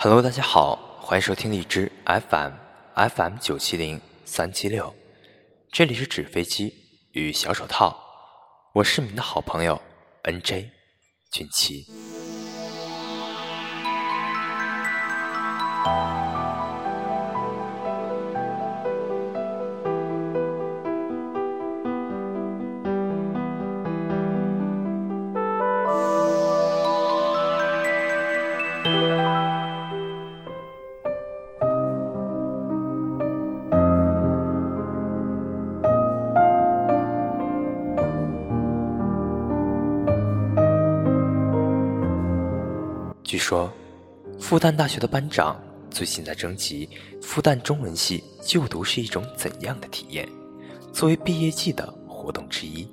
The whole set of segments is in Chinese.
Hello，大家好，欢迎收听荔枝 FM FM 九七零三七六，这里是纸飞机与小手套，我是你们的好朋友 NJ 俊奇。据说，复旦大学的班长最近在征集复旦中文系就读是一种怎样的体验，作为毕业季的活动之一，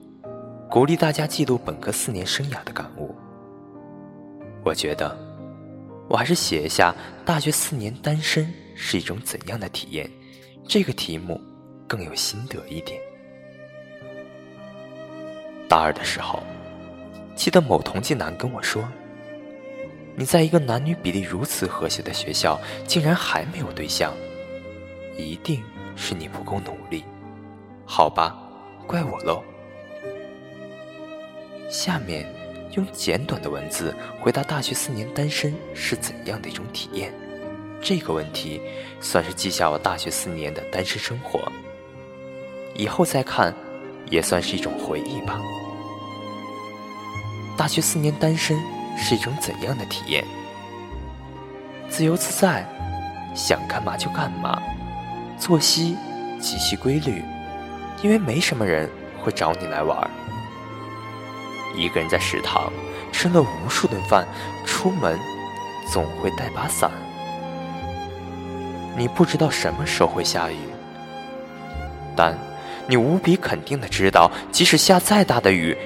鼓励大家记录本科四年生涯的感悟。我觉得，我还是写一下大学四年单身是一种怎样的体验，这个题目更有心得一点。大二的时候，记得某同济男跟我说。你在一个男女比例如此和谐的学校，竟然还没有对象，一定是你不够努力，好吧，怪我喽。下面用简短的文字回答大学四年单身是怎样的一种体验，这个问题算是记下我大学四年的单身生活，以后再看也算是一种回忆吧。大学四年单身。是一种怎样的体验？自由自在，想干嘛就干嘛，作息极其规律，因为没什么人会找你来玩。一个人在食堂吃了无数顿饭，出门总会带把伞。你不知道什么时候会下雨，但你无比肯定的知道，即使下再大的雨，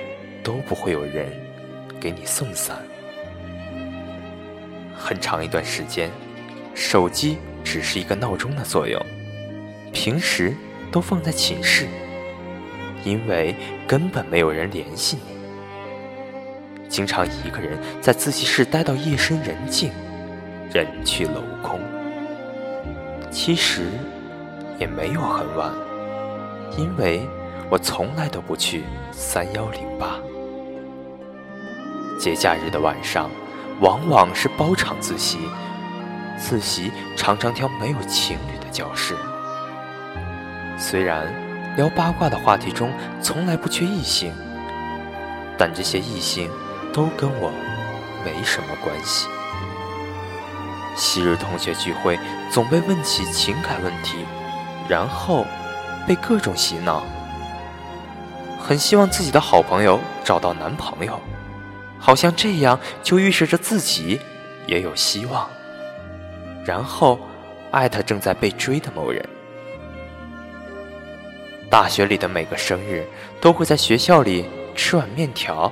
都不会有人给你送伞。很长一段时间，手机只是一个闹钟的作用，平时都放在寝室，因为根本没有人联系你。经常一个人在自习室待到夜深人静，人去楼空。其实也没有很晚，因为我从来都不去三幺零八。节假日的晚上。往往是包场自习，自习常常挑没有情侣的教室。虽然聊八卦的话题中从来不缺异性，但这些异性都跟我没什么关系。昔日同学聚会总被问起情感问题，然后被各种洗脑，很希望自己的好朋友找到男朋友。好像这样就预示着自己也有希望，然后艾特正在被追的某人。大学里的每个生日都会在学校里吃碗面条，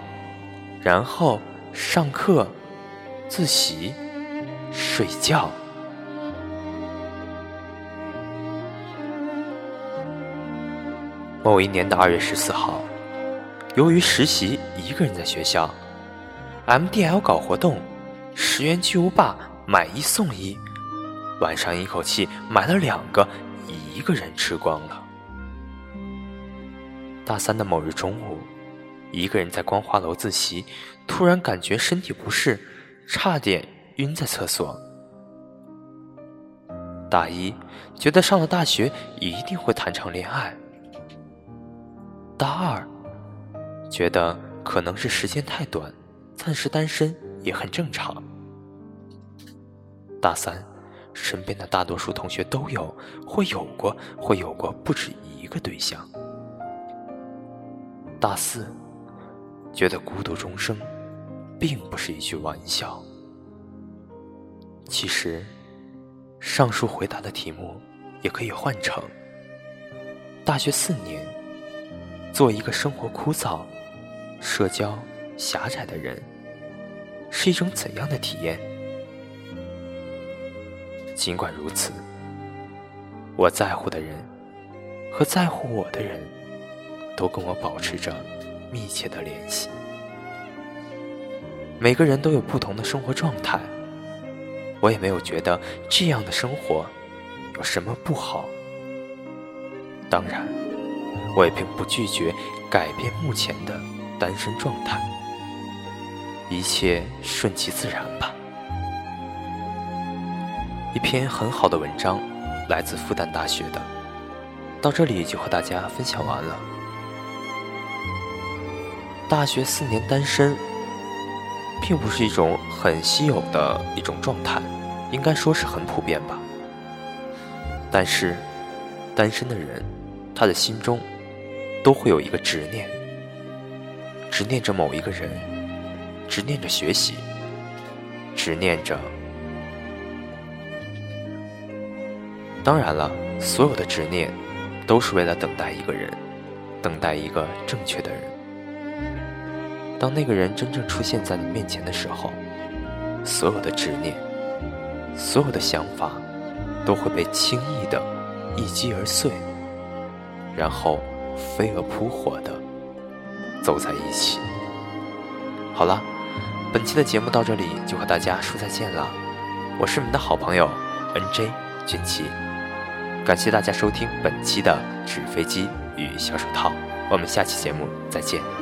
然后上课、自习、睡觉。某一年的二月十四号，由于实习，一个人在学校。MDL 搞活动，十元巨无霸买一送一，晚上一口气买了两个，一个人吃光了。大三的某日中午，一个人在光华楼自习，突然感觉身体不适，差点晕在厕所。大一觉得上了大学一定会谈场恋爱，大二觉得可能是时间太短。暂时单身也很正常。大三，身边的大多数同学都有，会有过，会有过不止一个对象。大四，觉得孤独终生，并不是一句玩笑。其实，上述回答的题目也可以换成：大学四年，做一个生活枯燥、社交。狭窄的人是一种怎样的体验？尽管如此，我在乎的人和在乎我的人都跟我保持着密切的联系。每个人都有不同的生活状态，我也没有觉得这样的生活有什么不好。当然，我也并不拒绝改变目前的单身状态，一切顺其自然吧。一篇很好的文章，来自复旦大学的，到这里就和大家分享完了。大学四年单身，并不是一种很稀有的一种状态，应该说是很普遍吧。但是，单身的人，他的心中都会有一个执念，执念着某一个人，执念着学习，执念着。当然了，所有的执念，都是为了等待一个人，等待一个正确的人。当那个人真正出现在你面前的时候，所有的执念、所有的想法，都会被轻易的一击而碎，然后飞蛾扑火的走在一起。好了，本期的节目到这里就和大家说再见了。我是你们的好朋友 N.J. 俊奇，感谢大家收听本期的纸飞机与小手套，我们下期节目再见。